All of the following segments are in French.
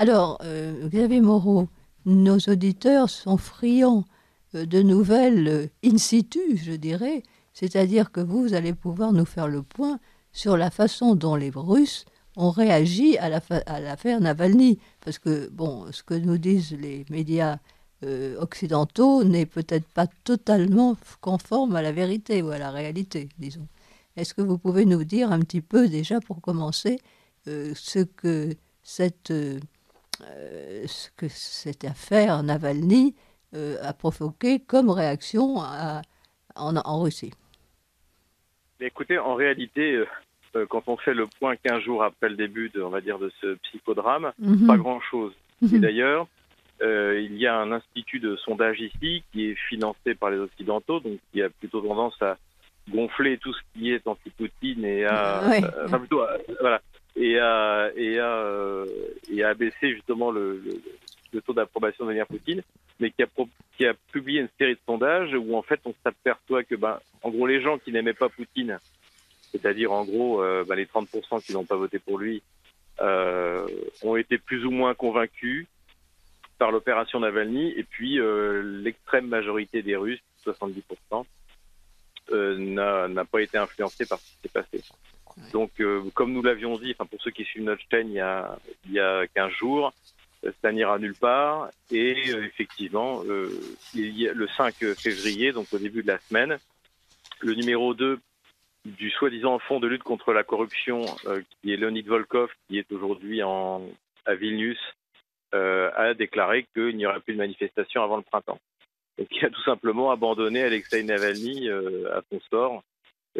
Alors, euh, Xavier Moreau, nos auditeurs sont friands euh, de nouvelles euh, in situ, je dirais, c'est-à-dire que vous allez pouvoir nous faire le point sur la façon dont les Russes ont réagi à l'affaire Navalny. Parce que, bon, ce que nous disent les médias occidentaux n'est peut-être pas totalement conforme à la vérité ou à la réalité, disons. Est-ce que vous pouvez nous dire un petit peu, déjà pour commencer, ce que cette ce que cette affaire Navalny euh, a provoqué comme réaction en, Russie. Écoutez, en réalité, euh, quand on fait le point 15 jours après le début, de, on va dire, de ce psychodrame, mhm. pas grand-chose. Mhm. Et d'ailleurs, il y a un institut de sondage ici qui est financé par les Occidentaux, donc qui a plutôt tendance à gonfler tout ce qui est anti-Poutine et à, enfin plutôt, voilà, et à, euh, et abaisser justement le, taux d'approbation de Vladimir Poutine, mais qui a, publié une série de sondages où en fait on s'aperçoit que, ben, en gros, les gens qui n'aimaient pas Poutine, c'est-à-dire en gros euh, ben, les 30% qui n'ont pas voté pour lui, euh, ont été plus ou moins convaincus par l'opération Navalny, et puis euh, l'extrême majorité des Russes, 70%, euh, n'a pas été influencée par ce qui s'est passé. Donc, euh, comme nous l'avions dit, pour ceux qui suivent notre chaîne il y a, il y a 15 jours, euh, ça n'ira nulle part. Et euh, effectivement, il y a, le 5 février, donc au début de la semaine, le numéro 2 du soi-disant fonds de lutte contre la corruption, qui est Leonid Volkov, qui est aujourd'hui à Vilnius, a déclaré qu'il n'y aurait plus de manifestation avant le printemps. Donc il a tout simplement abandonné Alexei Navalny à son sort euh,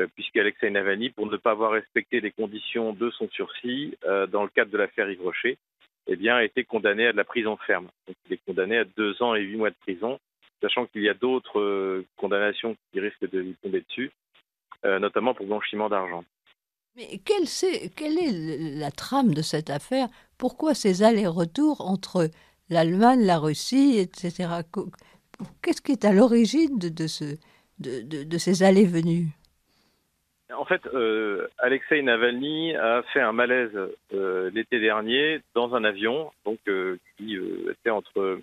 puisqu'Alexei Navalny, pour ne pas avoir respecté les conditions de son sursis euh, dans le cadre de l'affaire Yves Rocher, eh bien, a été condamné à de la prison ferme. Il est condamné à deux ans et huit mois de prison, sachant qu'il y a d'autres euh, condamnations qui risquent de lui tomber dessus, notamment pour blanchiment d'argent. Mais quelle, est la trame de cette affaire? Pourquoi ces allers-retours entre l'Allemagne, la Russie, etc. Qu'est-ce qui est à l'origine de, de ces allées-venues en fait, euh, Alexei Navalny a fait un malaise euh, l'été dernier dans un avion, donc euh, qui euh, était entre,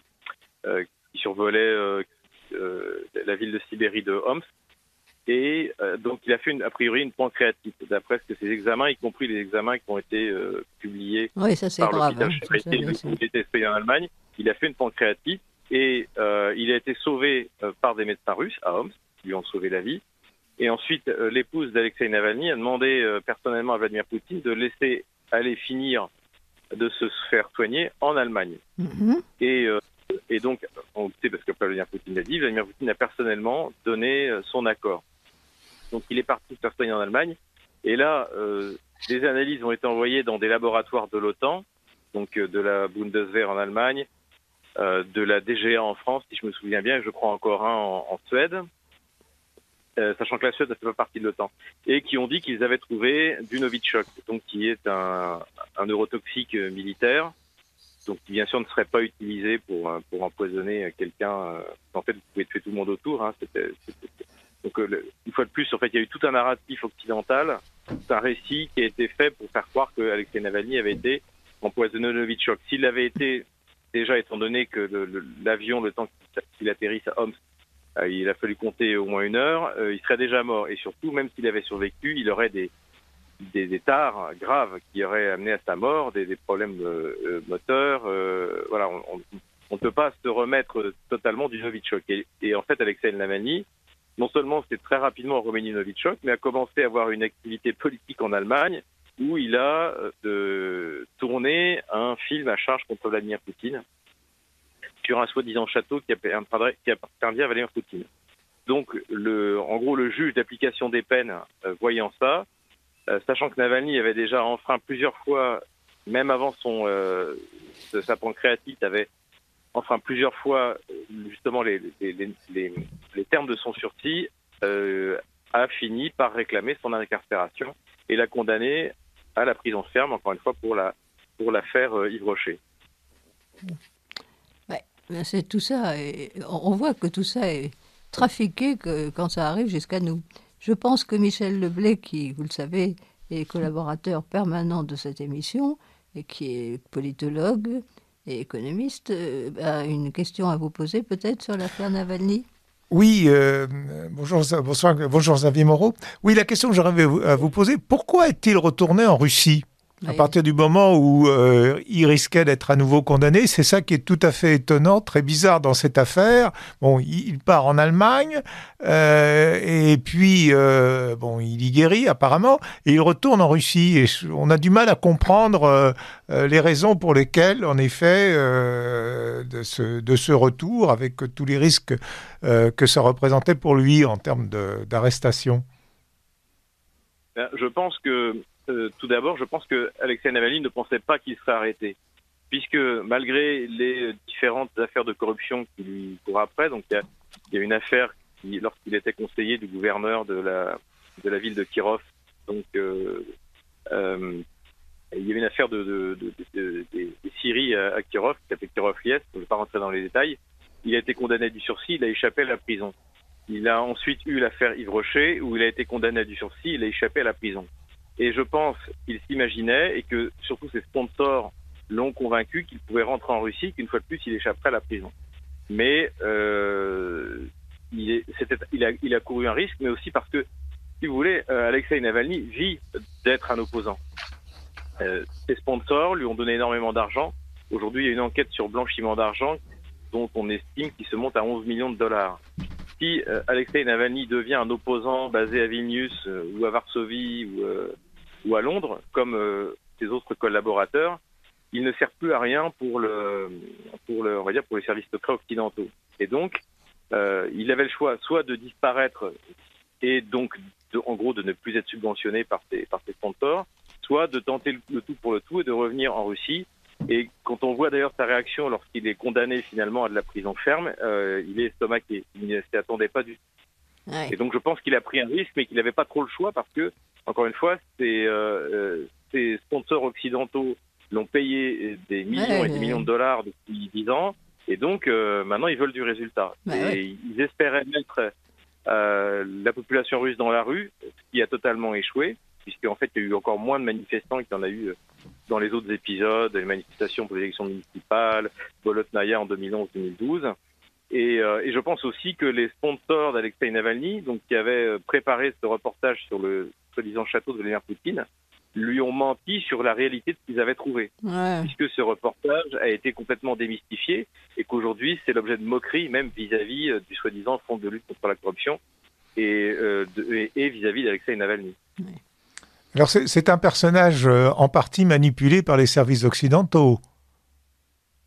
euh, qui survolait la ville de Sibérie de Homs, et donc il a fait une, a priori une pancréatite. D'après ce que ses examens, y compris les examens qui ont été publiés oui, ça, par l'hôpital hein, il était en Allemagne, il a fait une pancréatite et il a été sauvé par des médecins russes à Homs, qui lui ont sauvé la vie. Et ensuite, euh, l'épouse d'Alexei Navalny a demandé euh, personnellement à Vladimir Poutine de laisser aller finir de se faire soigner en Allemagne. Et, euh, et donc, on sait parce que Vladimir Poutine l'a dit, Vladimir Poutine a personnellement donné son accord. Donc, il est parti se faire soigner en Allemagne. Et là, des analyses ont été envoyées dans des laboratoires de l'OTAN, donc de la Bundeswehr en Allemagne, de la DGA en France, si je me souviens bien, je crois encore un en, en Suède, euh, sachant que la Suède ne fait pas partie de l'OTAN, et qui ont dit qu'ils avaient trouvé du Novichok, donc qui est un, neurotoxique militaire, donc qui bien sûr ne serait pas utilisé pour, euh, pour empoisonner quelqu'un. Euh, en fait, vous pouvez tuer tout le monde autour. Hein, donc une fois de plus, en fait, il y a eu tout un narratif occidental, un récit qui a été fait pour faire croire que Alexei Navalny avait été empoisonné au Novichok. S'il avait été déjà, étant donné que l'avion, le, le temps qu'il atterrisse à Homs, euh, il a fallu compter au moins une heure, euh, il serait déjà mort. Et surtout, même s'il avait survécu, il aurait des, des, graves qui auraient amené à sa mort, des, problèmes euh, moteurs. voilà, on ne peut pas se remettre totalement du Novichok. Et, en fait, Alexei Navalny, non seulement s'est très rapidement du Novichok, mais a commencé à avoir une activité politique en Allemagne où il a tourné un film à charge contre Vladimir Poutine sur un soi-disant château qui qui appartient à Vladimir Poutine. Donc, en gros, le juge d'application des peines, euh, voyant ça, euh, sachant que Navalny avait déjà enfreint plusieurs fois, même avant son euh, sa pancréatite, avait enfreint plusieurs fois justement les, termes de son sursis, a fini par réclamer son incarcération et l'a condamné à la prison ferme, encore une fois, pour pour l'affaire Yves Rocher. Ben, c'est tout ça. On voit que tout ça est trafiqué que, quand ça arrive jusqu'à nous. Je pense que Michel Leblay, qui, vous le savez, est collaborateur permanent de cette émission et qui est politologue, et économiste, a une question à vous poser peut-être sur l'affaire Navalny? Oui, bonjour, bonsoir, bonjour Xavier Moreau. Oui, la question que j'aurais à vous poser, pourquoi est-il retourné en Russie? À partir du moment où euh, il risquait d'être à nouveau condamné, c'est ça qui est tout à fait étonnant, très bizarre dans cette affaire. Bon, il part en Allemagne euh, et puis euh, bon, il y guérit apparemment et il retourne en Russie. Et on a du mal à comprendre les raisons pour lesquelles, en effet, de ce, de, ce, retour, avec tous les risques que ça représentait pour lui en termes d'arrestation. Ben, je pense que euh, tout d'abord, je pense que Alexei Navalny ne pensait pas qu'il serait arrêté, puisque malgré les différentes affaires de corruption qui lui courent après, donc il y a, une affaire qui, lorsqu'il était conseiller du gouverneur de la ville de Kirov, donc euh, euh, il y avait une affaire de, de, Syrie à, Kirov, qui s'appelait Kirov Lies, je ne vais pas rentrer dans les détails. Il a été condamné à du sursis, il a échappé à la prison. Il a ensuite eu l'affaire Yves Rocher, où il a été condamné à du sursis, il a échappé à la prison. Et je pense qu'il s'imaginait et que surtout ses sponsors l'ont convaincu qu'il pouvait rentrer en Russie, qu'une fois de plus, il échapperait à la prison. Mais euh, il, est, il, a, il, a, couru un risque, mais aussi parce que, si vous voulez, euh, Alexei Navalny vit d'être un opposant. Euh, ses sponsors lui ont donné énormément d'argent. Aujourd'hui, il y a une enquête sur blanchiment d'argent dont on estime qu'il se monte à 11 millions de dollars. Si euh, Alexei Navalny devient un opposant basé à Vilnius euh, ou à Varsovie ou ou à Londres, comme euh, ses autres collaborateurs, il ne sert plus à rien pour le, pour le, on va dire pour les services secrets occidentaux. Et donc, euh, il avait le choix soit de disparaître et donc, en gros, de ne plus être subventionné par ses, par ses sponsors, soit de tenter le, tout pour le tout et de revenir en Russie. Et quand on voit d'ailleurs sa réaction lorsqu'il est condamné finalement à de la prison ferme, euh, il est estomaqué. Il ne s'y attendait pas du tout. Et donc je pense qu'il a pris un risque, mais qu'il n'avait pas trop le choix parce que encore une fois, ces, euh, euh sponsors occidentaux l'ont payé des millions et des millions de dollars depuis dix ans, et donc euh, maintenant ils veulent du résultat. et ils espéraient mettre la population russe dans la rue, ce qui a totalement échoué, puisqu'en fait il y a eu encore moins de manifestants qu'il y en a eu dans les autres épisodes, les manifestations pour les élections municipales, Bolotnaya en 2011-2012. Et, euh, et, je pense aussi que les sponsors d'Alexei Navalny, donc qui avaient préparé ce reportage sur le soi-disant château de Vladimir Poutine, lui ont menti sur la réalité de ce qu'ils avaient trouvé. Puisque ce reportage a été complètement démystifié et qu'aujourd'hui, c'est l'objet de moquerie, même vis-à-vis euh, du soi-disant Front de lutte contre la corruption et euh, vis-à-vis d'Alexei Navalny. Alors, c'est un personnage euh, en partie manipulé par les services occidentaux.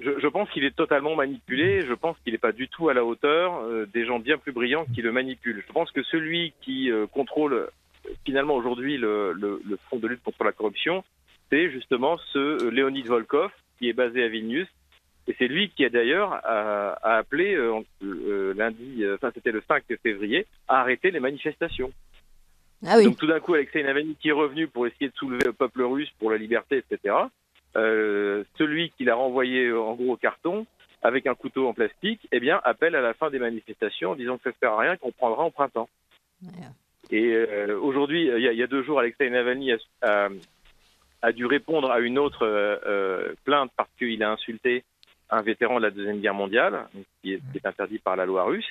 Je, pense qu'il est totalement manipulé. Je pense qu'il n'est pas du tout à la hauteur des gens bien plus brillants qui le manipulent. Je pense que celui qui contrôle finalement aujourd'hui le, Front de lutte contre la corruption, c'est justement ce euh, Léonid Volkov qui est basé à Vilnius. Et c'est lui qui a d'ailleurs appelé euh, euh, lundi, enfin c'était le 5 février, à arrêter les manifestations. Ah oui. Donc tout d'un coup, Alexei Navalny qui est revenu pour essayer de soulever le peuple russe pour la liberté, etc. Euh, celui qui l'a renvoyé en gros au carton avec un couteau en plastique, eh bien appelle à la fin des manifestations en disant que ça ne sert à rien, qu'on prendra en printemps. Et euh, aujourd'hui, il, y, a deux jours, Alexei Navalny a, a, dû répondre à une autre euh, euh, plainte parce qu'il a insulté un vétéran de la Deuxième Guerre mondiale, qui est, qui est interdit par la loi russe,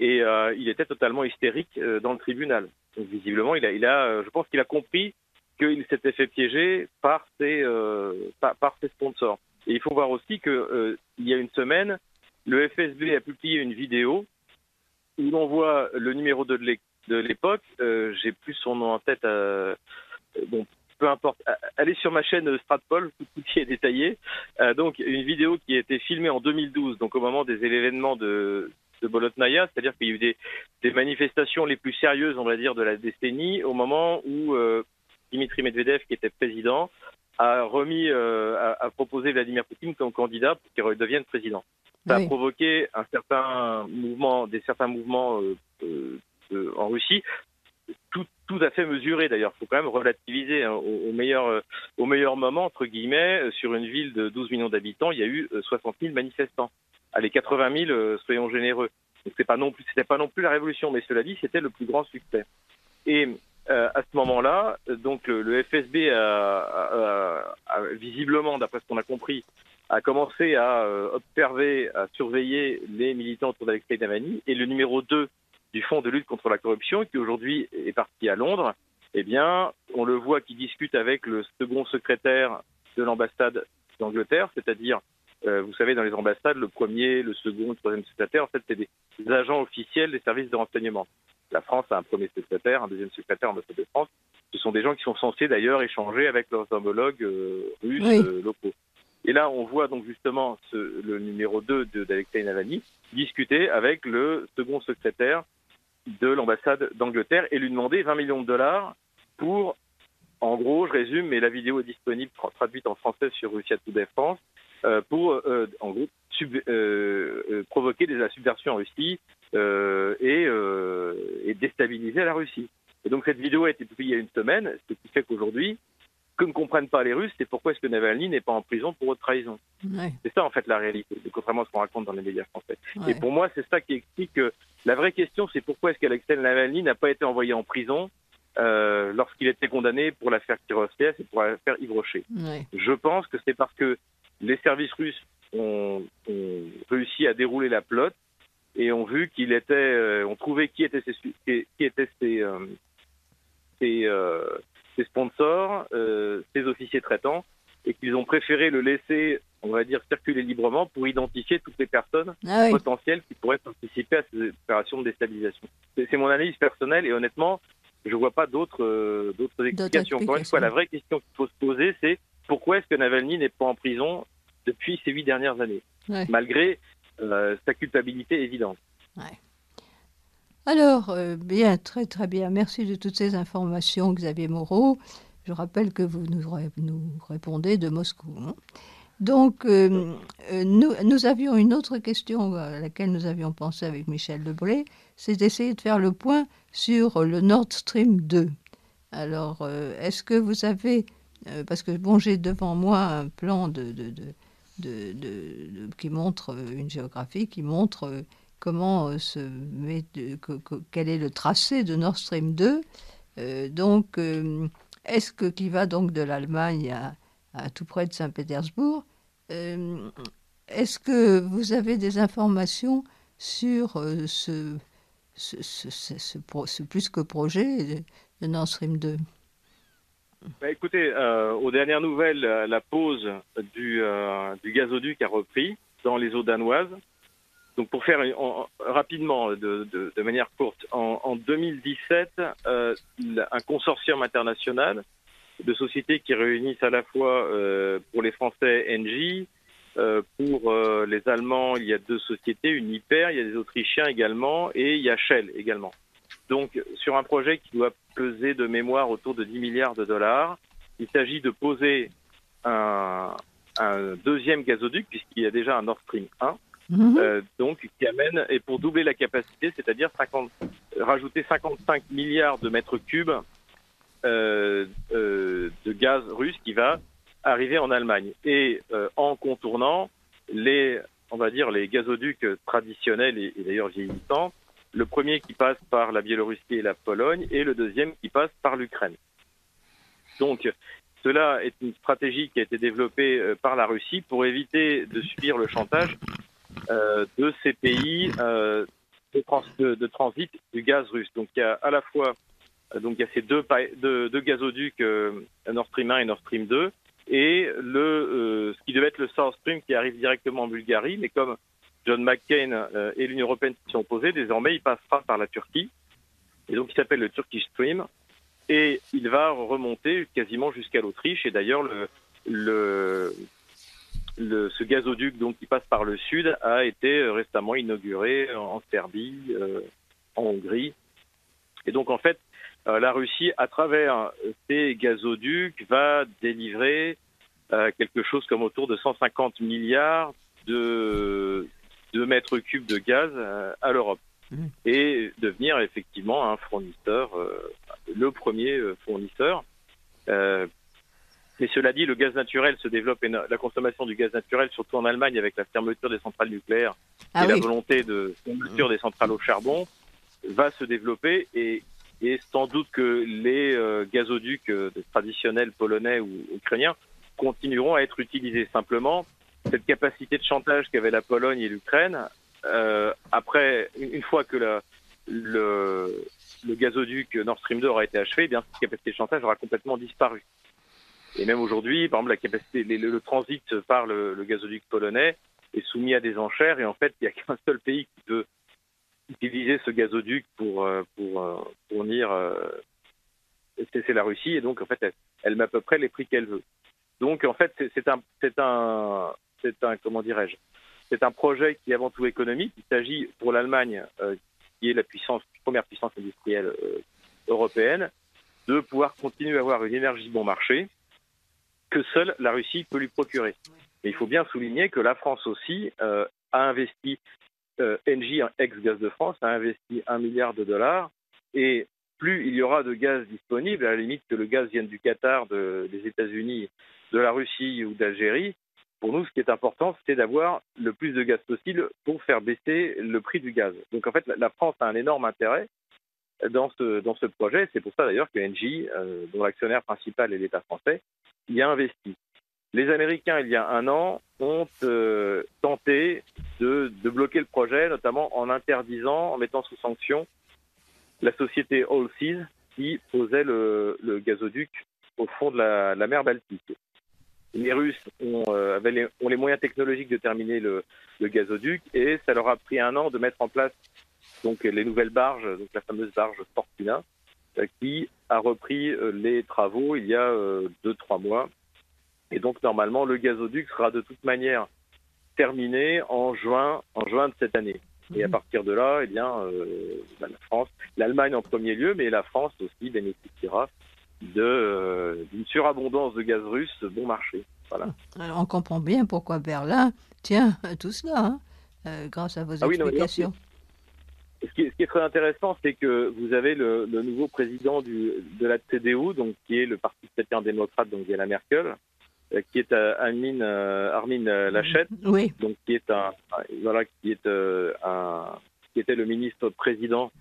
et euh, il était totalement hystérique dans le tribunal. Donc visiblement, il a, a je pense qu'il a compris qu'il s'était fait piéger par ses, par, ses sponsors. Et il faut voir aussi que il y a une semaine, le FSB a publié une vidéo où l'on voit le numéro de de l'époque. Euh, j'ai plus son nom en tête. Euh, bon, peu importe. Allez sur ma chaîne Stratpol, tout qui est détaillé. Euh, donc, une vidéo qui a été filmée en 2012, donc au moment des événements de, de Bolotnaya, c'est-à-dire qu'il y a eu des, des, manifestations les plus sérieuses, on va dire, de la décennie, au moment où euh, Dimitri Medvedev, qui était président, a remis, euh, a, a, proposé Vladimir Poutine comme candidat pour qu'il redevienne président. Ça a provoqué un certain mouvement, des certains mouvements euh, euh, en Russie, tout, tout à fait mesuré d'ailleurs. Il faut quand même relativiser hein, au, meilleur, euh, au meilleur moment, entre guillemets, euh, sur une ville de 12 millions d'habitants, il y a eu 60 000 manifestants. Allez, 80 000, soyons généreux. C'est pas non plus, c'était pas non plus la révolution, mais cela dit, c'était le plus grand succès. Et euh, à ce moment-là, donc le, FSB visiblement, d'après ce qu'on a compris, a commencé à observer, à surveiller les militants autour d'Alexei Navalny. Et le numéro 2 du Fonds de lutte contre la corruption, qui aujourd'hui est parti à Londres, eh bien, on le voit qui discute avec le second secrétaire de l'ambassade d'Angleterre, c'est-à-dire, euh, vous savez, dans les ambassades, le premier, le second, le troisième secrétaire, en fait, c'est des agents officiels des services de renseignement. La France a un premier secrétaire, un deuxième secrétaire, ambassade de France. Ce sont des gens qui sont censés d'ailleurs échanger avec leurs homologues euh, russes euh, locaux. Et là, on voit donc justement ce, le numéro 2 d'Alexei Navalny discuter avec le second secrétaire de l'ambassade d'Angleterre et lui demander 20 millions de dollars pour, en gros, je résume, mais la vidéo est disponible traduite en français sur Russia Today France, pour, euh, en gros, euh, provoquer de la subversion en Russie et, et déstabiliser la Russie. Et donc cette vidéo a été publiée il y a une semaine, ce qui fait qu'aujourd'hui, que ne comprennent pas les Russes, c'est pourquoi est-ce que Navalny n'est pas en prison pour haute trahison. C'est ça en fait la réalité, contrairement à ce qu'on raconte dans les médias français. Et pour moi, c'est ça qui explique que la vraie question, c'est pourquoi est-ce qu'Alexei Navalny n'a pas été envoyé en prison euh, lorsqu'il était condamné pour l'affaire Kiroslias et pour l'affaire Yves Rocher. Je pense que c'est parce que les services russes ont, réussi à dérouler la plotte et ont vu qu'il était, euh, ont trouvé qui étaient ses, qui, étaient ses, euh, ses sponsors, euh, ses officiers traitants, et qu'ils ont préféré le laisser, on va dire, circuler librement pour identifier toutes les personnes ah potentielles qui pourraient participer à ces opérations de déstabilisation. C'est mon analyse personnelle et honnêtement, je ne vois pas d'autres euh, d'autres explications. Encore une fois, la vraie question qu'il faut se poser, c'est pourquoi est-ce que Navalny n'est pas en prison depuis ces huit dernières années, malgré euh, sa culpabilité évidente. Alors, euh, bien, très très bien. Merci de toutes ces informations, Xavier Moreau. Je rappelle que vous nous, répondez de Moscou. Hein. Donc, euh, euh, nous, avions une autre question à laquelle nous avions pensé avec Michel Lebré, c'est d'essayer de faire le point sur le Nord Stream 2. Alors, est-ce que vous avez, parce que bon, j'ai devant moi un plan de, qui montre une géographie qui montre comment euh, met, quel est le tracé de Nord Stream 2. Euh, donc, euh, est-ce que qui va donc de l'Allemagne à, tout près de Saint-Pétersbourg Est-ce que vous avez des informations sur ce, plus que projet de, Nord Stream 2 bah, écoutez, aux dernières nouvelles, la pause du, du gazoduc a repris dans les eaux danoises. Donc pour faire rapidement, de, manière courte, en, 2017, euh, un consortium international de sociétés qui réunissent à la fois euh, pour les Français Engie, euh, pour les Allemands, il y a deux sociétés, une Hyper, il y a des Autrichiens également, et il y a Shell également. Donc sur un projet qui doit peser de mémoire autour de 10 milliards de dollars, il s'agit de poser un, un deuxième gazoduc, puisqu'il y a déjà un Nord Stream 1, Mhm. Euh, donc qui amène et pour doubler la capacité, c'est-à-dire rajouter 55 milliards de mètres cubes euh, euh, de gaz russe qui va arriver en Allemagne et en contournant les, on va dire les gazoducs traditionnels et, d'ailleurs vieillissants. Le premier qui passe par la Biélorussie et la Pologne et le deuxième qui passe par l'Ukraine. Donc cela est une stratégie qui a été développée par la Russie pour éviter de subir le chantage euh, de ces pays euh, de, transit du gaz russe. Donc il y a à la fois euh, donc il y a ces deux, deux, gazoducs Nord Stream 1 et Nord Stream 2 et le ce qui devait être le South Stream qui arrive directement en Bulgarie, mais comme John McCain et l'Union européenne s'y sont opposés, désormais il passera par la Turquie. Et donc il s'appelle le Turkish Stream. Et il va remonter quasiment jusqu'à l'Autriche. Et d'ailleurs le, le le, ce gazoduc donc qui passe par le sud a été euh, récemment inauguré en Serbie, euh, en Hongrie. Et donc en fait, euh, la Russie, à travers ces gazoducs, va délivrer quelque chose comme autour de 150 milliards de, de mètres cubes de gaz à l'Europe mmh. et devenir effectivement un fournisseur, le premier fournisseur. Mais cela dit, le gaz naturel se développe et la consommation du gaz naturel, surtout en Allemagne avec la fermeture des centrales nucléaires ah et la volonté de fermeture des centrales au charbon, va se développer et, et sans doute que les euh, gazoducs euh, traditionnels polonais ou ukrainiens continueront à être utilisés. Simplement, cette capacité de chantage qu'avaient la Pologne et l'Ukraine, après, une, fois que le, gazoduc Nord Stream 2 aura été achevé, eh bien cette capacité de chantage aura complètement disparu. Et même aujourd'hui, par exemple, la capacité, le, transit par le, gazoduc polonais est soumis à des enchères et en fait, il n'y a qu'un seul pays qui peut utiliser ce gazoduc pour euh, pour euh, fournir euh, c'est la Russie et donc en fait elle, met à peu près les prix qu'elle veut. Donc en fait c'est un un c'est un comment dirais-je c'est un projet qui est avant tout économique. Il s'agit pour l'Allemagne qui est la première puissance industrielle européenne de pouvoir continuer à avoir une énergie bon marché que seule la Russie peut lui procurer. Mais il faut bien souligner que la France aussi euh, a investi, euh, Engie, ex-Gaz de France, a investi un milliard de dollars et plus il y aura de gaz disponible, à la limite que le gaz vienne du Qatar, des États-Unis, de la Russie ou d'Algérie, pour nous, ce qui est important, c'est d'avoir le plus de gaz possible pour faire baisser le prix du gaz. Donc en fait, la France a un énorme intérêt dans ce, dans ce projet. C'est pour ça d'ailleurs que Engie, euh, dont l'actionnaire principal est l'État français, y a investi. Les Américains, il y a un an, ont euh, tenté de, bloquer le projet, notamment en interdisant, en mettant sous sanction la société Allseas qui posait le, gazoduc au fond de la mer Baltique. Les Russes ont, euh, avaient les, ont, les, moyens technologiques de terminer le, le, gazoduc et ça leur a pris un an de mettre en place donc les nouvelles barges, donc la fameuse barge Fortuna, euh, qui a repris euh, les travaux il y a euh, deux trois mois. Et donc normalement le gazoduc sera de toute manière terminé en juin en juin de cette année. Et à mhm. partir de là, eh bien, bah, la France, l'Allemagne en premier lieu, mais la France aussi bénéficiera d'une surabondance de gaz russe bon marché. Voilà. Alors on comprend bien pourquoi Berlin tient tout cela, hein, grâce à vos ah explications. Ce qui, est, très intéressant, c'est que vous avez le, nouveau président du, de la CDU, donc qui est le parti chrétien-démocrate, donc Angela Merkel, euh, qui est euh, Armin, euh, Armin Lachette, oui. donc qui est un, voilà, qui est un, qui était le ministre président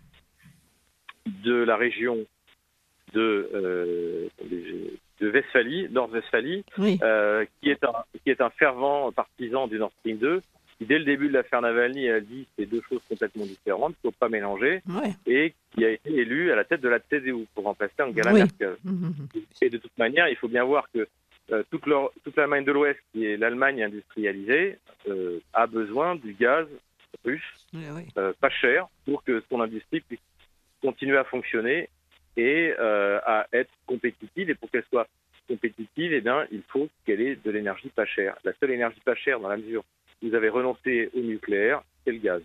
de la région de de Westphalie, Nord-Westphalie, qui est un qui est un fervent partisan du Nord Stream 2 qui, dès le début de l'affaire Navalny, a dit c'est deux choses complètement différentes, il ne faut pas mélanger, et qui a été élu à la tête de la CDU pour remplacer Angela Merkel. Mmh, mmh, mmh. Et de toute manière, il faut bien voir que euh, toute, toute l'Allemagne de l'Ouest, qui est l'Allemagne industrialisée, euh, a besoin du gaz russe, euh, pas cher, pour que son industrie puisse continuer à fonctionner et à être compétitive. Et pour qu'elle soit compétitive, eh bien, il faut qu'elle ait de l'énergie pas chère. La seule énergie pas chère dans la mesure vous avez renoncé au nucléaire, c'est le gaz.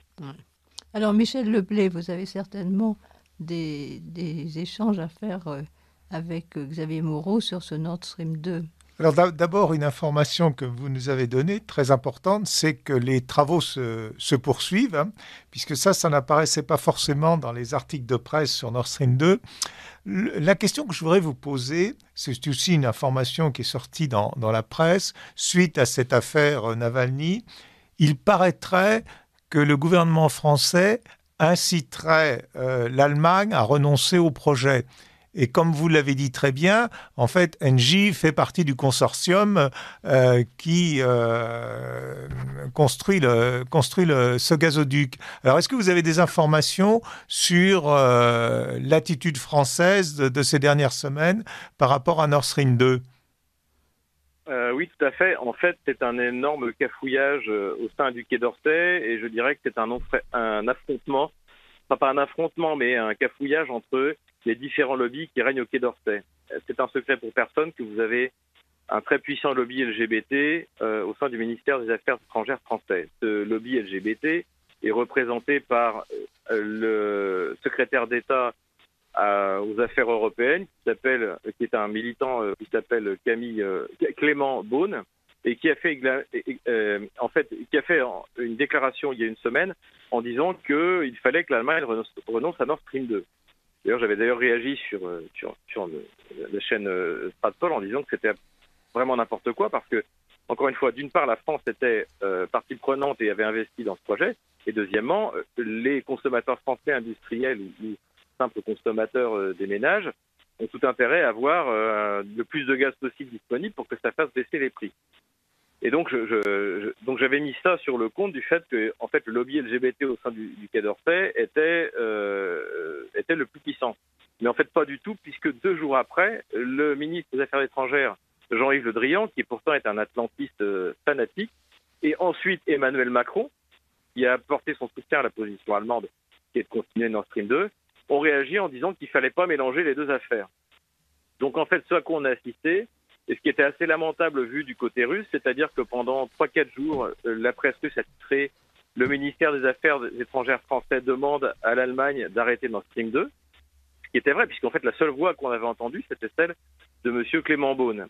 Alors Michel Leblay, vous avez certainement des, des échanges à faire euh, avec euh, Xavier Moreau sur ce Nord Stream 2. Alors d'abord, une information que vous nous avez donnée, très importante, c'est que les travaux se, poursuivent, hein, puisque ça, ça n'apparaissait pas forcément dans les articles de presse sur Nord Stream 2. La question que je voudrais vous poser, c'est aussi une information qui est sortie dans, la presse suite à cette affaire Navalny. Il paraîtrait que le gouvernement français inciterait euh, l'Allemagne à renoncer au projet. Et comme vous l'avez dit très bien, en fait, Engie fait partie du consortium euh, qui euh, construit, le, construit le, ce gazoduc. Alors, est-ce que vous avez des informations sur euh, l'attitude française de, ces dernières semaines par rapport à Nord Stream 2 oui, tout à fait. En fait, c'est un énorme cafouillage au sein du Quai d'Orsay et je dirais que c'est un, un affrontement, enfin pas un affrontement, mais un cafouillage entre les différents lobbies qui règnent au Quai d'Orsay. C'est un secret pour personne que vous avez un très puissant lobby LGBT euh, au sein du ministère des Affaires étrangères français. Ce lobby LGBT est représenté par euh, le secrétaire d'État euh, aux affaires européennes, qui s'appelle, qui est un militant qui s'appelle Camille Clément Beaune, et qui a fait, en fait, qui a fait une déclaration il y a une semaine en disant qu'il fallait que l'Allemagne renonce à Nord Stream 2. D'ailleurs, j'avais d'ailleurs réagi sur, euh, sur, la chaîne euh, Stratpol en disant que c'était vraiment n'importe quoi parce que, encore une fois, d'une part, la France était euh, partie prenante et avait investi dans ce projet, et deuxièmement, les consommateurs français industriels ou, simples consommateurs des ménages ont tout intérêt à avoir le plus de gaz possible disponible pour que ça fasse baisser les prix. Et donc, donc j'avais mis ça sur le compte du fait que, en fait, le lobby LGBT au sein du, du Quai d'Orsay était, euh, était le plus puissant. Mais en fait, pas du tout, puisque deux jours après, le ministre des Affaires étrangères, Jean-Yves Le Drian, qui pourtant est un atlantiste euh, fanatique, et ensuite Emmanuel Macron, qui a apporté son soutien à la position allemande, qui est de continuer Nord Stream 2, ont réagi en disant qu'il fallait pas mélanger les deux affaires. Donc en fait, ce à quoi on a assisté, et ce qui était assez lamentable vu du côté russe, c'est-à-dire que pendant 3-4 jours, euh, la presse russe a titré le ministère des Affaires étrangères français demande à l'Allemagne d'arrêter Nord Stream 2, ce qui était vrai, puisqu'en fait la seule voix qu'on avait entendue, c'était celle de M. Clément Beaune.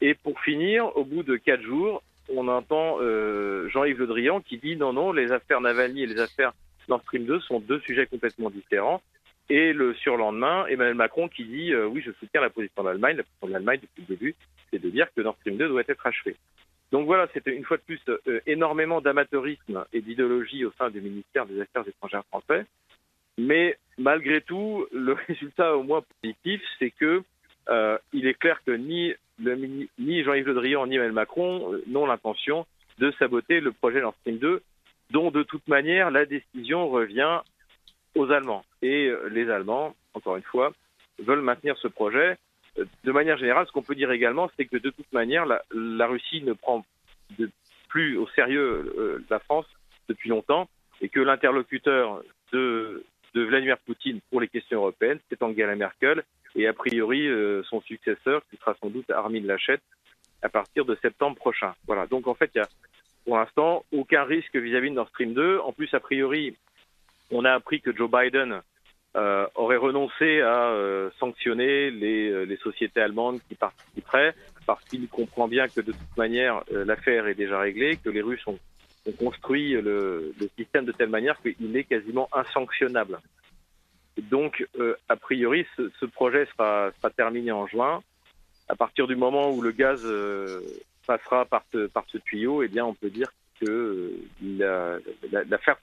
Et pour finir, au bout de 4 jours, on entend euh, Jean-Yves Le Drian qui dit non, non, les affaires Navalny et les affaires Nord Stream 2 sont deux sujets complètement différents. Et le surlendemain, Emmanuel Macron qui dit euh, oui, je soutiens la position de l'Allemagne. La position de l'Allemagne depuis le début, c'est de dire que Nord Stream 2 doit être achevé. Donc voilà, c'était une fois de plus euh, énormément d'amateurisme et d'idéologie au sein du ministère des Affaires étrangères français. Mais malgré tout, le résultat au moins positif, c'est que euh, il est clair que ni, ni Jean-Yves Le Drian ni Emmanuel Macron euh, n'ont l'intention de saboter le projet Nord Stream 2, dont de toute manière la décision revient aux Allemands. Et euh, les Allemands, encore une fois, veulent maintenir ce projet. Euh, de manière générale, ce qu'on peut dire également, c'est que de toute manière, la, Russie ne prend plus au sérieux la France depuis longtemps et que l'interlocuteur de, de, Vladimir Poutine pour les questions européennes, c'est Angela Merkel et a priori euh, son successeur, qui sera sans doute Armin Laschet, à partir de septembre prochain. Voilà. Donc en fait, il y a pour l'instant aucun risque vis-à-vis -vis de Nord Stream 2. En plus, a priori, on a appris que Joe Biden euh, aurait renoncé à euh, sanctionner les, les, sociétés allemandes qui participeraient parce qu'il comprend bien que de toute manière l'affaire est déjà réglée, que les Russes ont, ont construit le, système de telle manière qu'il est quasiment insanctionnable. donc, a priori, ce, projet sera, terminé en juin. À partir du moment où le gaz passera par ce, tuyau, eh bien, on peut dire que l'affaire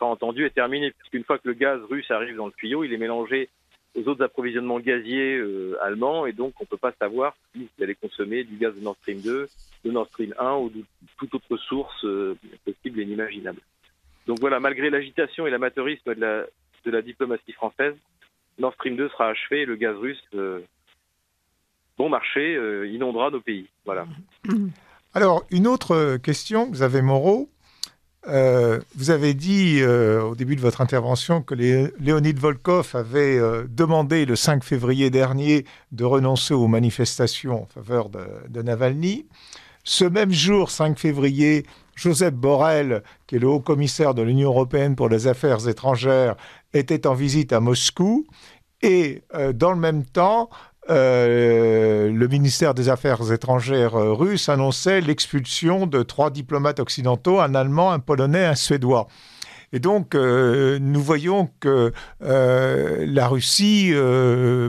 pas entendu est terminé, puisqu'une fois que le gaz russe arrive dans le tuyau, il est mélangé aux autres approvisionnements gaziers euh, allemands, et donc on ne peut pas savoir si vous allez consommer du gaz de Nord Stream 2, de Nord Stream 1 ou de toute autre source euh, possible et inimaginable. Donc voilà, malgré l'agitation et l'amateurisme de la, diplomatie française, Nord Stream 2 sera achevé et le gaz russe, euh, bon marché, inondera nos pays. Voilà. Alors, une autre question, Xavier Moreau. Euh, vous avez dit euh, au début de votre intervention que Léonid Volkov avait euh, demandé le 5 février dernier de renoncer aux manifestations en faveur de, de, Navalny. Ce même jour, 5 février, Joseph Borrell, qui est le haut commissaire de l'Union européenne pour les affaires étrangères, était en visite à Moscou. Et dans le même temps, euh, le ministère des Affaires étrangères euh, russe annonçait l'expulsion de trois diplomates occidentaux, un Allemand, un Polonais, un Suédois. Et donc, euh, nous voyons que la Russie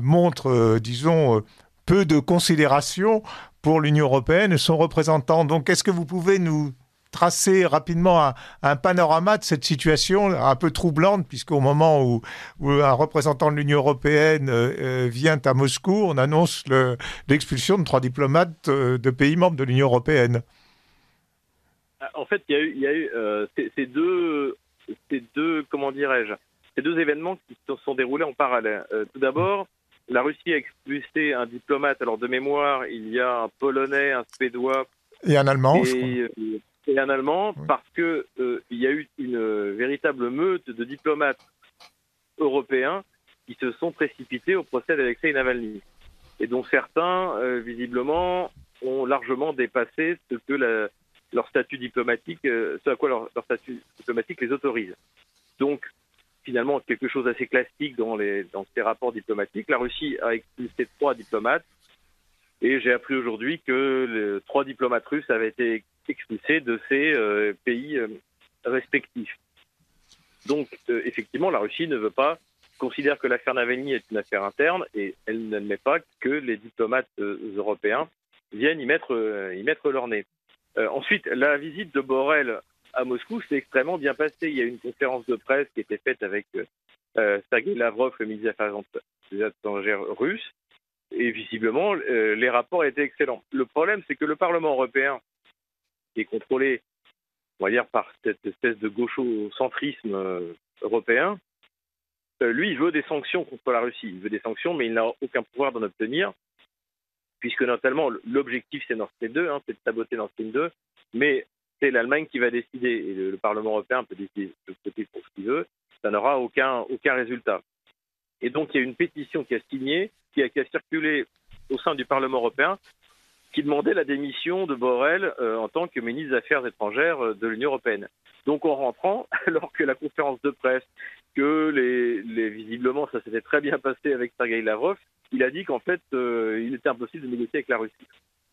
montre, disons, peu de considération pour l'Union européenne et son représentant. Donc, est-ce que vous pouvez nous tracer rapidement un, un, panorama de cette situation un peu troublante, puisqu'au moment où, où, un représentant de l'Union européenne euh, vient à Moscou, on annonce l'expulsion de trois diplomates euh, de pays membres de l'Union européenne. En fait, il y a eu, il y a eu euh, ces, ces, deux, ces deux, comment dirais-je, ces deux événements qui se sont déroulés en parallèle. Euh, tout d'abord, la Russie a expulsé un diplomate. Alors de mémoire, il y a un Polonais, un Suédois et un Allemand. Et, et un Allemand oui. parce que euh, y a eu une euh, véritable meute de diplomates européens qui se sont précipités au procès d'Alexei Navalny et dont certains euh, visiblement ont largement dépassé ce que la, leur statut diplomatique, euh, ce à quoi leur, leur, statut diplomatique les autorise. Donc finalement quelque chose d'assez classique dans, les, dans ces rapports diplomatiques. La Russie a expulsé trois diplomates et j'ai appris aujourd'hui que les trois diplomates russes avaient été expulsés de ces euh, pays euh, respectifs. Donc, euh, effectivement, la Russie ne veut pas, considère que l'affaire Navalny est une affaire interne et elle n'admet pas que les diplomates européens viennent y mettre, y mettre leur nez. ensuite, la visite de Borrell à Moscou s'est extrêmement bien passée. Il y a eu une conférence de presse qui était faite avec Sergei Lavrov, le ministre des Affaires étrangères russe, et visiblement, les rapports étaient excellents. Le problème, c'est que le Parlement européen qui est contrôlé, on va dire, par cette espèce de gaucho-centrisme euh, européen, euh, lui, il veut des sanctions contre la Russie. Il veut des sanctions, mais il n'a aucun pouvoir d'en obtenir, puisque notamment l'objectif c'est Nord Stream 2, hein, c'est de saboter Nord Stream 2, mais c'est l'Allemagne qui va décider, et le, Parlement européen peut décider de côté pour ce qu'il veut, ça n'aura aucun, aucun résultat. Et donc il y a une pétition qui a signé, qui a, qui a circulé au sein du Parlement européen, qui demandait la démission de Borrell euh, en tant que ministre des Affaires étrangères euh, de l'Union européenne. Donc en rentrant, alors que la conférence de presse, que les, les visiblement ça s'était très bien passé avec Sergei Lavrov, il a dit qu'en fait euh, il était impossible de négocier avec la Russie.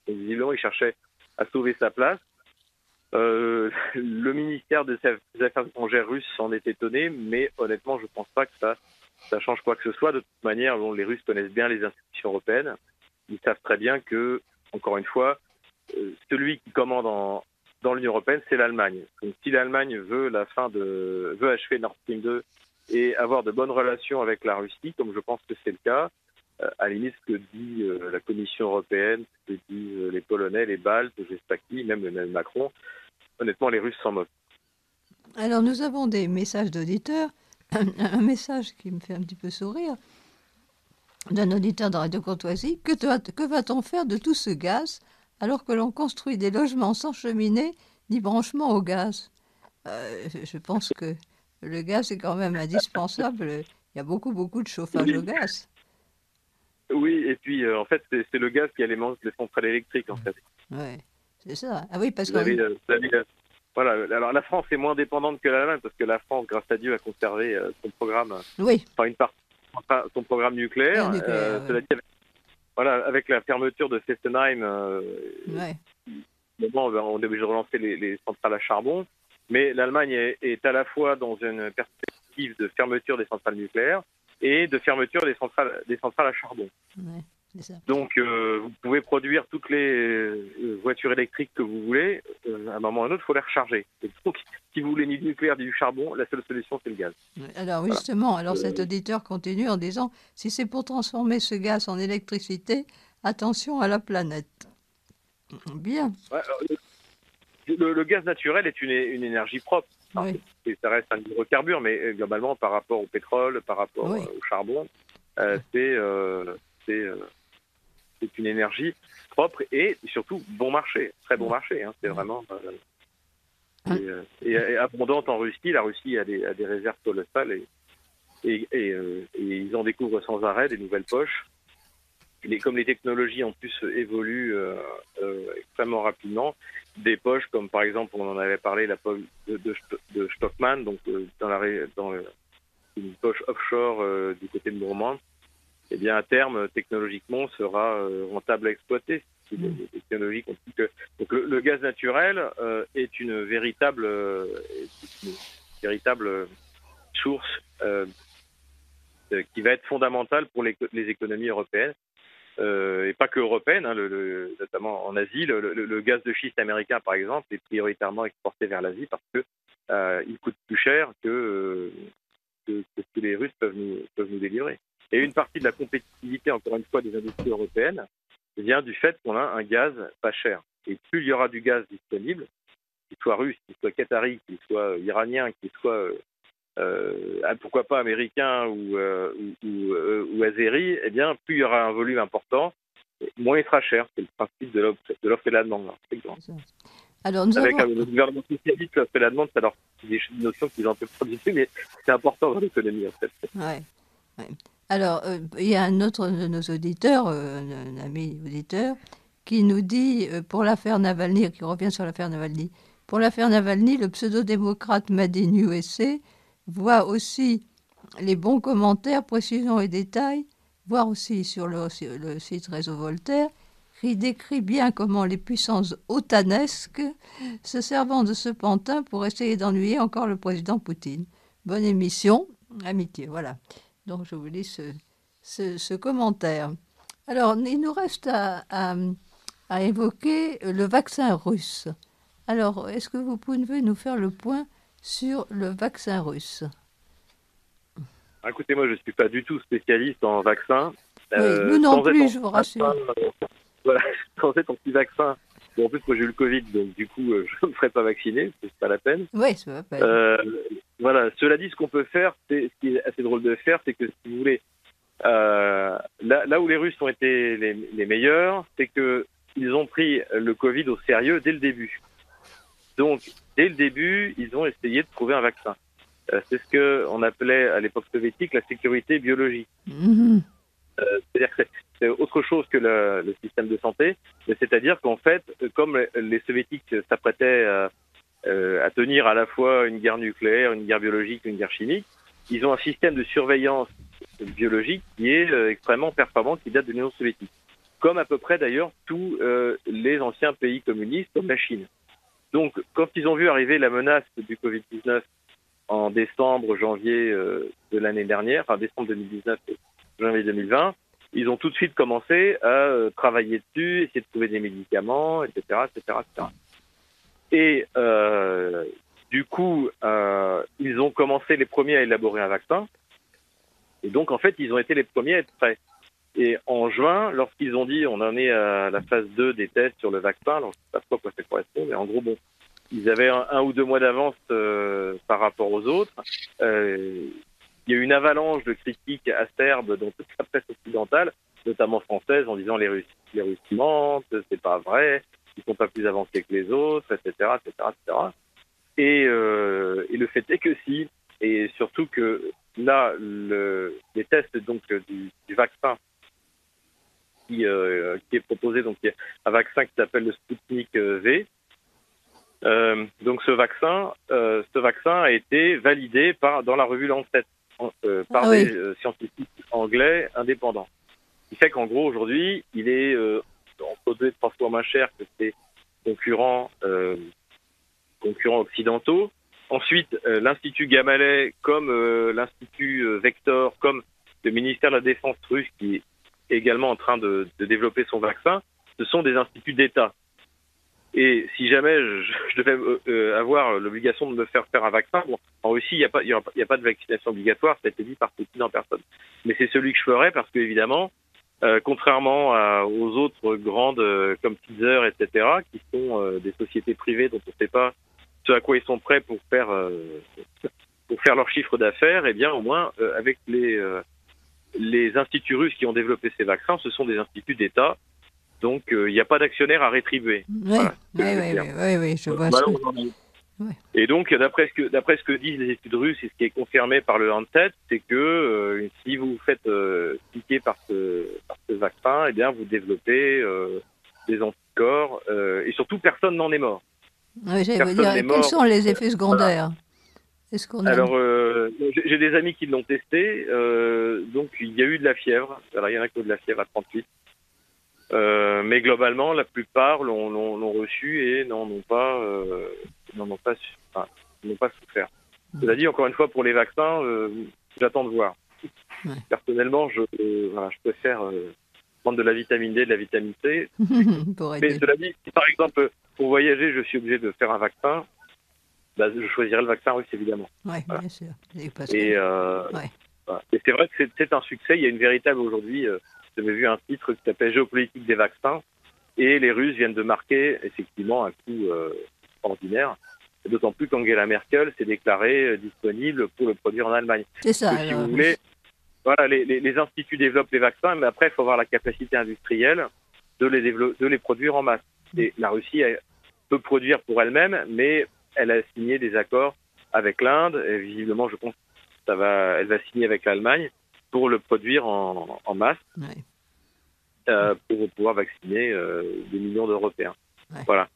Et visiblement il cherchait à sauver sa place. Le ministère des Affaires étrangères russe s'en est étonné, mais honnêtement je ne pense pas que ça, ça change quoi que ce soit. De toute manière, les Russes connaissent bien les institutions européennes. Ils savent très bien que encore une fois, euh, celui qui commande dans l'Union européenne, c'est l'Allemagne. Si l'Allemagne veut achever Nord Stream 2 et avoir de bonnes relations avec la Russie, comme je pense que c'est le cas, euh, à ce que dit euh, la Commission européenne, ce que disent les Polonais, les Baltes, Gestaki, même, même Macron, honnêtement les Russes s'en moquent. Alors nous avons des messages d'auditeurs. Un, message qui me fait un petit peu sourire d'un auditeur de Radio Courtoisie, que, que va-t-on faire de tout ce gaz alors que l'on construit des logements sans cheminée ni branchement au gaz? Euh, Je pense que le gaz est quand même indispensable. Il y a beaucoup, beaucoup de chauffage au gaz. Oui, et puis euh, en fait, c'est le gaz qui alimente les centrales électriques, en fait. Oui, c'est ça. Ah oui, parce que. Euh, voilà, alors la France est moins dépendante que l'Allemagne, parce que la France, grâce à Dieu, a conservé son programme. Oui. Enfin, une partie son programme nucléaire. Euh, voilà, avec la fermeture de Fessenheim, euh, on est obligé de relancer les, centrales à charbon. Mais l'Allemagne est, à la fois dans une perspective de fermeture des centrales nucléaires et de fermeture des centrales, des centrales à charbon. Donc, euh, vous pouvez produire toutes les euh, voitures électriques que vous voulez. Euh, à un moment ou à un autre, il faut les recharger. donc, si vous voulez ni du nucléaire ni du charbon, la seule solution, c'est le gaz. Alors, justement, alors cet auditeur continue en disant si c'est pour transformer ce gaz en électricité, attention à la planète. Bien. le, gaz naturel est une, une énergie propre. Oui. Ça reste un hydrocarbure, mais globalement, par rapport au pétrole, par rapport au charbon, c'est c'est une énergie propre et surtout bon marché, très bon marché. Hein. c'est vraiment euh, euh, et, abondante en Russie. La Russie a des, a des réserves colossales et, et, euh, et, ils en découvrent sans arrêt des nouvelles poches. Les, comme les technologies en plus évoluent extrêmement rapidement, des poches comme par exemple on en avait parlé la poche de, de, de Stockman, donc dans la dans une poche offshore du côté de Mourmansk eh bien, à terme, technologiquement, sera euh, rentable à exploiter. Mm. donc le, gaz naturel euh, est une véritable, euh, une véritable source qui va être fondamentale pour les, économies européennes. et pas que européennes, hein, le, notamment en Asie. Le, gaz de schiste américain, par exemple, est prioritairement exporté vers l'Asie parce que il coûte plus cher que, que, que, ce que les Russes peuvent nous, peuvent nous délivrer. Et une partie de la compétitivité, encore une fois, des industries européennes vient du fait qu'on a un gaz pas cher. Et plus il y aura du gaz disponible, qu'il soit russe, qu'il soit qatari, qu'il soit iranien, qu'il soit euh, euh pourquoi pas américain ou, euh, ou, euh, ou, azéri, eh bien, plus il y aura un volume important, moins il sera cher. C'est le principe de l'offre et de la demande. Alors, nous Avec avons... un gouvernement socialiste, l'offre et la demande, c'est alors des notions qui ont un peu produit, mais c'est important dans l'économie, en fait. Ouais. ouais. Alors, euh, il y a un autre de nos auditeurs, euh, un, ami auditeur, qui nous dit, euh, pour l'affaire Navalny, qui revient sur l'affaire Navalny, pour l'affaire Navalny, le pseudo-démocrate Made in USA voit aussi les bons commentaires, précisions et détails, voire aussi sur le, le site Réseau Voltaire, qui décrit bien comment les puissances otanesques se servant de ce pantin pour essayer d'ennuyer encore le président Poutine. Bonne émission, amitié, voilà. Donc je vous lis ce, commentaire. Alors, il nous reste à, évoquer le vaccin russe. Alors, est-ce que vous pouvez nous faire le point sur le vaccin russe? Écoutez, moi, je ne suis pas du tout spécialiste en vaccin. Oui, nous non plus, je vous rassure. voilà, sans être anti-vaccin, Bon, en plus, moi j'ai eu le Covid, donc du coup, je ne me ferai pas vacciner, c'est pas la peine. Oui, c'est pas peine. Voilà, cela dit, ce qu'on peut faire, c'est, ce qui est assez drôle de faire, c'est que si vous voulez, euh, là, là, où les Russes ont été les, les meilleurs, c'est que ils ont pris le Covid au sérieux dès le début. Donc, dès le début, ils ont essayé de trouver un vaccin. Euh, c'est ce que on appelait à l'époque soviétique la sécurité biologique. Mm-hmm. Euh, c'est-à-dire que c'est autre chose que le, le système de santé, mais c'est-à-dire qu'en fait, comme les soviétiques s'apprêtaient à, euh, à tenir à la fois une guerre nucléaire, une guerre biologique, une guerre chimique, ils ont un système de surveillance biologique qui est euh, extrêmement performant, qui date de l'Union soviétique, comme à peu près d'ailleurs tous euh, les anciens pays communistes, comme la Chine. Donc, quand ils ont vu arriver la menace du Covid-19 en décembre, janvier de l'année dernière, enfin décembre 2019 et janvier 2020, ils ont tout de suite commencé à travailler dessus, essayer de trouver des médicaments, etc., etc., etc. Et euh, du coup, euh, ils ont commencé les premiers à élaborer un vaccin. Et donc, en fait, ils ont été les premiers à être prêts. Et en juin, lorsqu'ils ont dit on en est à la phase 2 des tests sur le vaccin, alors je ne sais pas trop quoi ça correspond, mais en gros, bon, ils avaient un, ou deux mois d'avance euh, par rapport aux autres. Euh, il y a eu une avalanche de critiques acerbes dans toute la presse occidentale, notamment française, en disant les Russes, les Russes mentent, c'est pas vrai, ils sont pas plus avancés que les autres, etc., etc., etc. Et, euh, et le fait est que si, et surtout que là, le, les tests donc du, du vaccin qui, euh, qui est proposé, donc il y a un vaccin qui s'appelle le Sputnik V. Euh, donc ce vaccin, euh, ce vaccin a été validé par dans la revue Lancet euh, par ah des euh, scientifiques anglais indépendants. Ce qui fait qu'en gros aujourd'hui, il est entre deux trois fois moins cher que ses concurrents, euh, occidentaux. Ensuite, euh, l'Institut Gamalais, comme euh, l'Institut Vector, comme le ministère de la Défense russe qui est également en train de, développer son vaccin, ce sont des instituts d'État. Et si jamais je, devais avoir l'obligation de me faire faire un vaccin, bon, en Russie, il n'y a, pas, a, a pas de vaccination obligatoire, ça a été dit par Poutine en personne. Mais c'est celui que je ferais parce que, évidemment, euh, contrairement à, aux autres grandes euh, comme Teaser, etc., qui sont euh, des sociétés privées dont on ne sait pas ce à quoi ils sont prêts pour faire pour faire leur chiffre d'affaires, et eh bien au moins avec les les instituts russes qui ont développé ces vaccins, ce sont des instituts d'État. Donc il n'y a pas d'actionnaire à rétribuer. Oui, voilà, oui, oui, oui, oui, je vois. Voilà, et donc, d'après ce que d'après ce que disent les études russes et ce qui est confirmé par le Lancet, c'est que euh, si vous vous faites euh, piquer par ce, par ce vaccin, eh bien, vous développez euh, des anticorps et surtout personne n'en est mort. Oui, dire, quels sont les effets secondaires qu'on Alors, j'ai des amis qui l'ont testé. donc, il y a eu de la fièvre. Alors, il y en a que de la fièvre à 38. Euh, mais globalement, la plupart l'ont reçu et n'en ont pas, n'en ont pas, enfin, n'ont pas souffert. Cela dit, encore une fois, pour les vaccins, euh, j'attends de voir. Ouais. Personnellement, je, euh, voilà, je préfère euh, prendre de la vitamine D, de la vitamine C. mais cela dit, si par exemple pour voyager, je suis obligé de faire un vaccin, bah, je choisirais le vaccin russe évidemment. Oui, voilà. bien sûr. Et, et, ouais. voilà. et c'est vrai que c'est un succès. Il y a une véritable aujourd'hui j'avais vu un titre qui s'appelle Géopolitique des vaccins, et les Russes viennent de marquer effectivement un coup euh, ordinaire, d'autant plus qu'Angela Merkel s'est déclarée euh, disponible pour le produire en Allemagne. C'est ça. si vous voulez, voilà, les, les, les, instituts développent les vaccins, mais après, il faut avoir la capacité industrielle de les, de les produire en masse. Et la Russie elle, peut produire pour elle-même, mais elle a signé des accords avec l'Inde, et visiblement, je pense ça va, elle va signer avec l'Allemagne pour le produire en, en masse, ouais. euh, pour pouvoir vacciner euh, des millions d'Européens. Ouais. Voilà.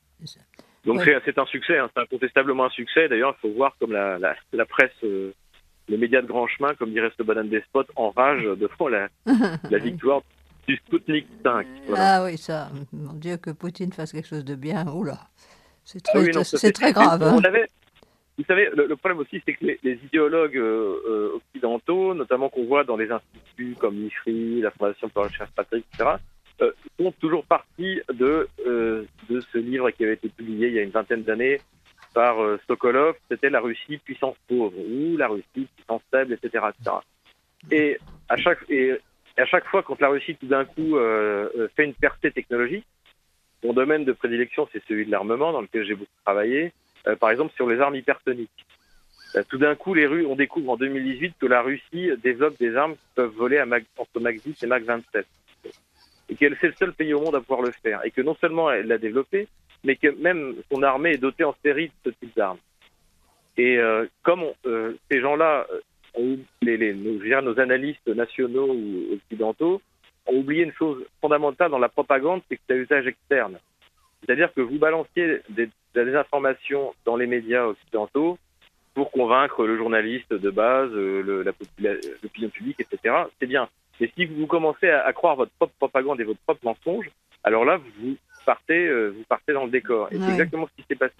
Donc ouais. c'est un succès, hein. c'est incontestablement un succès. D'ailleurs, il faut voir comme la, la, la presse, euh, les médias de grand chemin, comme dirait ce bonhomme des spots, enrage devant la, la victoire du Sputnik 5. Voilà. Ah oui, ça, mon Dieu, que Poutine fasse quelque chose de bien, oula, c'est très, ah oui, très grave. Hein. On avait, vous savez, le, le problème aussi, c'est que les, les idéologues euh, euh, occidentaux, notamment qu'on voit dans les instituts comme l'IFRI, la Fondation pour la recherche patrick, etc., font toujours partie de, euh, de ce livre qui avait été publié il y a une vingtaine d'années par euh, Sokolov, c'était la Russie puissance pauvre ou la Russie puissance faible, etc.. Et à chaque fois quand la Russie tout d'un coup euh, fait une percée technologique, Mon domaine de prédilection, c'est celui de l'armement, dans lequel j'ai beaucoup travaillé. Euh, par exemple, sur les armes hypersoniques. Euh, tout d'un coup, les rues, on découvre en 2018 que la Russie développe des armes qui peuvent voler à entre Mach 10 et Mach 27. Et qu'elle c'est le seul pays au monde à pouvoir le faire. Et que non seulement elle l'a développé, mais que même son armée est dotée en série de ce type d'armes. Et euh, comme euh, ces gens-là, euh, nos, analystes nationaux ou occidentaux, ont oublié une chose fondamentale dans la propagande, c'est que c'est à usage externe. C'est-à-dire que vous balanciez des, des, informations dans les médias occidentaux pour convaincre le journaliste de base, l'opinion publique, etc. C'est bien. Mais si vous commencez à, à, croire votre propre propagande et votre propre mensonge, alors là, vous partez, vous partez dans le décor. Et ouais. c'est exactement ce qui s'est passé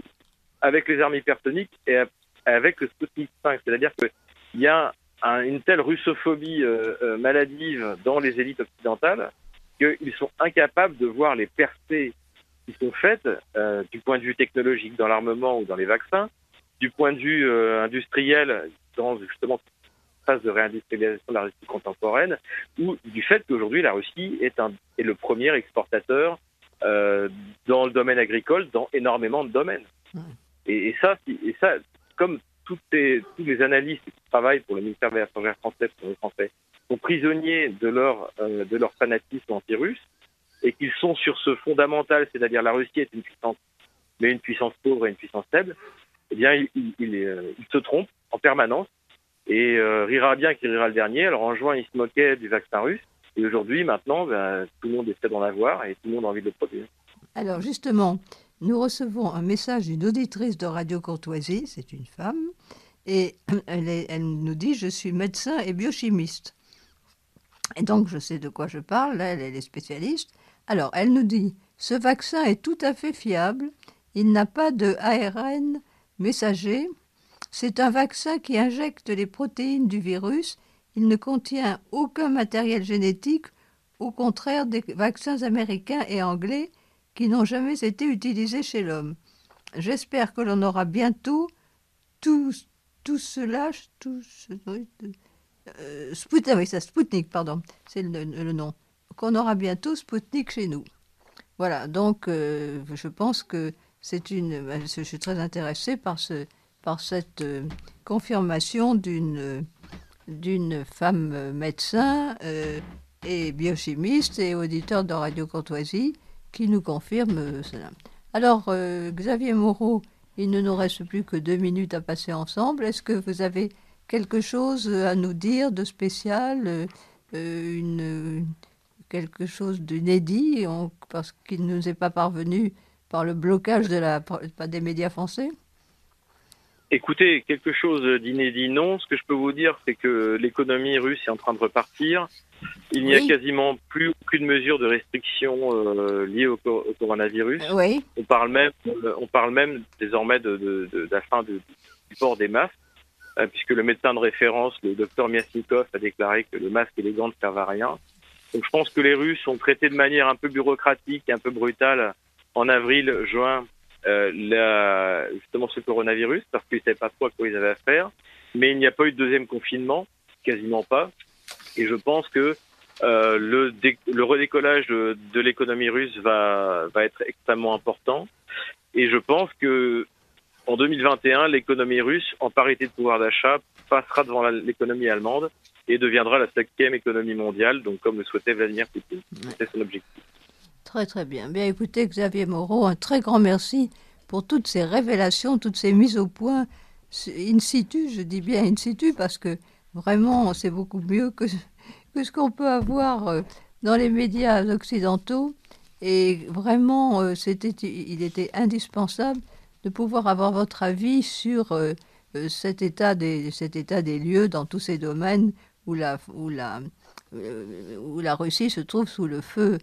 avec les armes hypersoniques et avec le Sputnik 5. C'est-à-dire qu'il y a un, une telle russophobie euh, euh, maladive dans les élites occidentales qu'ils sont incapables de voir les percées qui sont faites euh, du point de vue technologique dans l'armement ou dans les vaccins, du point de vue euh, industriel dans justement phase de réindustrialisation de la Russie contemporaine, ou du fait qu'aujourd'hui la Russie est, un, est le premier exportateur euh, dans le domaine agricole, dans énormément de domaines. Mmh. Et, et, ça, et ça, comme toutes les, tous les analystes qui travaillent pour le ministère des Affaires étrangères français, pour les Français, sont prisonniers de leur, euh, de leur fanatisme anti-russe et qu'ils sont sur ce fondamental, c'est-à-dire la Russie est une puissance, mais une puissance pauvre et une puissance faible, eh bien, il, il, il, euh, il se trompe en permanence et euh, rira bien qu'il rira le dernier. Alors en juin, il se moquait du vaccin russe et aujourd'hui, maintenant, ben, tout le monde essaie d'en avoir et tout le monde a envie de le produire. Alors justement, nous recevons un message d'une auditrice de Radio Courtoisie, c'est une femme, et elle, elle, nous dit Je suis médecin et biochimiste. Et donc, je sais de quoi je parle, là, elle est spécialiste. Alors, elle nous dit Ce vaccin est tout à fait fiable, il n'a pas de ARN messager, c'est un vaccin qui injecte les protéines du virus, il ne contient aucun matériel génétique, au contraire des vaccins américains et anglais qui n'ont jamais été utilisés chez l'homme. J'espère que l'on aura bientôt tout, tout cela, tout ce, euh, Sput, ah oui, ça, Sputnik, pardon, c'est le, le, nom, qu'on aura bientôt Sputnik chez nous. Voilà, donc euh, je pense que c'est une. Je suis très intéressée par, ce, par cette euh, confirmation d'une d'une femme médecin euh, et biochimiste et auditeur de Radio Courtoisie qui nous confirme euh, cela. Alors, euh, Xavier Moreau, il ne nous reste plus que deux minutes à passer ensemble. Est-ce que vous avez quelque chose à nous dire de spécial, euh, une, quelque chose d'inédit, parce qu'il ne nous est pas parvenu par le blocage de la, des médias français? Écoutez, quelque chose d'inédit, non. Ce que je peux vous dire, c'est que l'économie russe est en train de repartir. Il n'y a quasiment plus aucune mesure de restriction euh, liée au, au, coronavirus. Oui. On parle même, euh, on parle même désormais de, de, de, de la fin du port des masques, euh, puisque le médecin de référence, le docteur Miasnikov, a déclaré que le masque et les gants ne servent à rien. Donc je pense que les Russes ont traité de manière un peu bureaucratique, un peu brutale en avril, juin, euh, la, justement ce coronavirus, parce qu'ils ne savaient pas trop à quoi ils avaient à faire. Mais il n'y a pas eu de deuxième confinement, quasiment pas. Et je pense que euh, le, le, redécollage de, de l'économie russe va, va être extrêmement important. Et je pense que en 2021, l'économie russe, en parité de pouvoir d'achat, passera devant l'économie allemande et deviendra la cinquième économie mondiale, donc comme le souhaitait Vladimir Poutine. C'est son objectif. Très très bien. Bien écoutez, Xavier Moreau, un très grand merci pour toutes ces révélations, toutes ces mises au point in situ, je dis bien in situ parce que vraiment c'est beaucoup mieux que, que ce qu'on peut avoir euh, dans les médias occidentaux. Et vraiment, euh, il était indispensable de pouvoir avoir votre avis sur euh, cet, état des, cet état des lieux dans tous ces domaines où la, où la, où la Russie se trouve sous le feu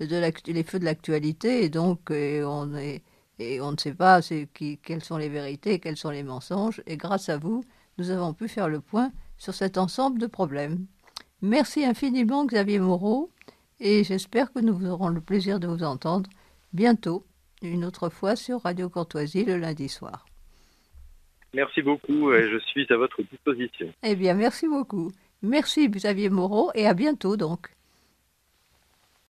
de les feux de l'actualité et donc et on est et on ne sait pas qui, quelles sont les vérités, quels sont les mensonges et grâce à vous, nous avons pu faire le point sur cet ensemble de problèmes. Merci infiniment Xavier Moreau et j'espère que nous aurons le plaisir de vous entendre bientôt une autre fois sur Radio Courtoisie le lundi soir. Merci beaucoup et je suis à votre disposition. Eh bien, merci beaucoup. Merci Xavier Moreau et à bientôt donc.